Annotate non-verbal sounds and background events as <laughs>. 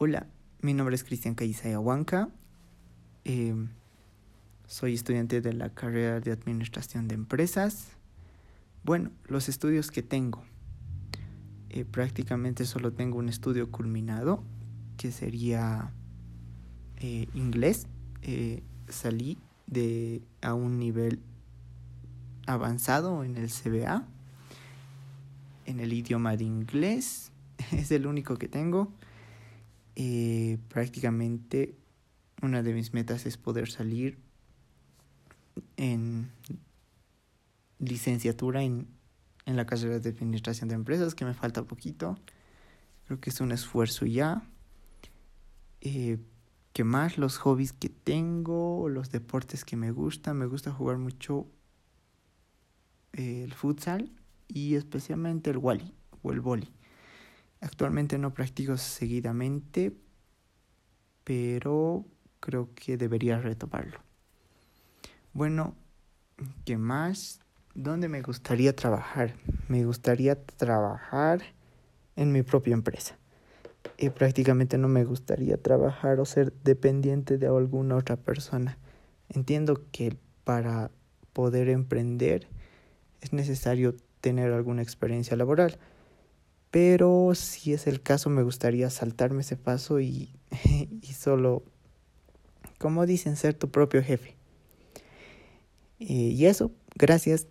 Hola, mi nombre es Cristian Caizaya Huanca. Eh, soy estudiante de la carrera de Administración de Empresas. Bueno, los estudios que tengo. Eh, prácticamente solo tengo un estudio culminado, que sería eh, inglés. salí de a un nivel avanzado en el CBA, en el idioma de inglés. <laughs> Es el único que tengo. Eh, prácticamente una de mis metas es poder salir en licenciatura en, en la carrera de administración de empresas, que me falta poquito. Creo que es un esfuerzo ya. Eh, ¿Qué más? Los hobbies que tengo, los deportes que me gustan. Me gusta jugar mucho eh, el futsal y especialmente el wally o el volley. Actualmente no practico seguidamente, pero creo que debería retomarlo. Bueno, ¿qué más? ¿Dónde me gustaría trabajar? Me gustaría trabajar en mi propia empresa. Y prácticamente no me gustaría trabajar o ser dependiente de alguna otra persona. Entiendo que para poder emprender es necesario tener alguna experiencia laboral pero si es el caso, me gustaría saltarme ese paso y, <laughs> y solo, como dicen, ser tu propio jefe. y eso, gracias.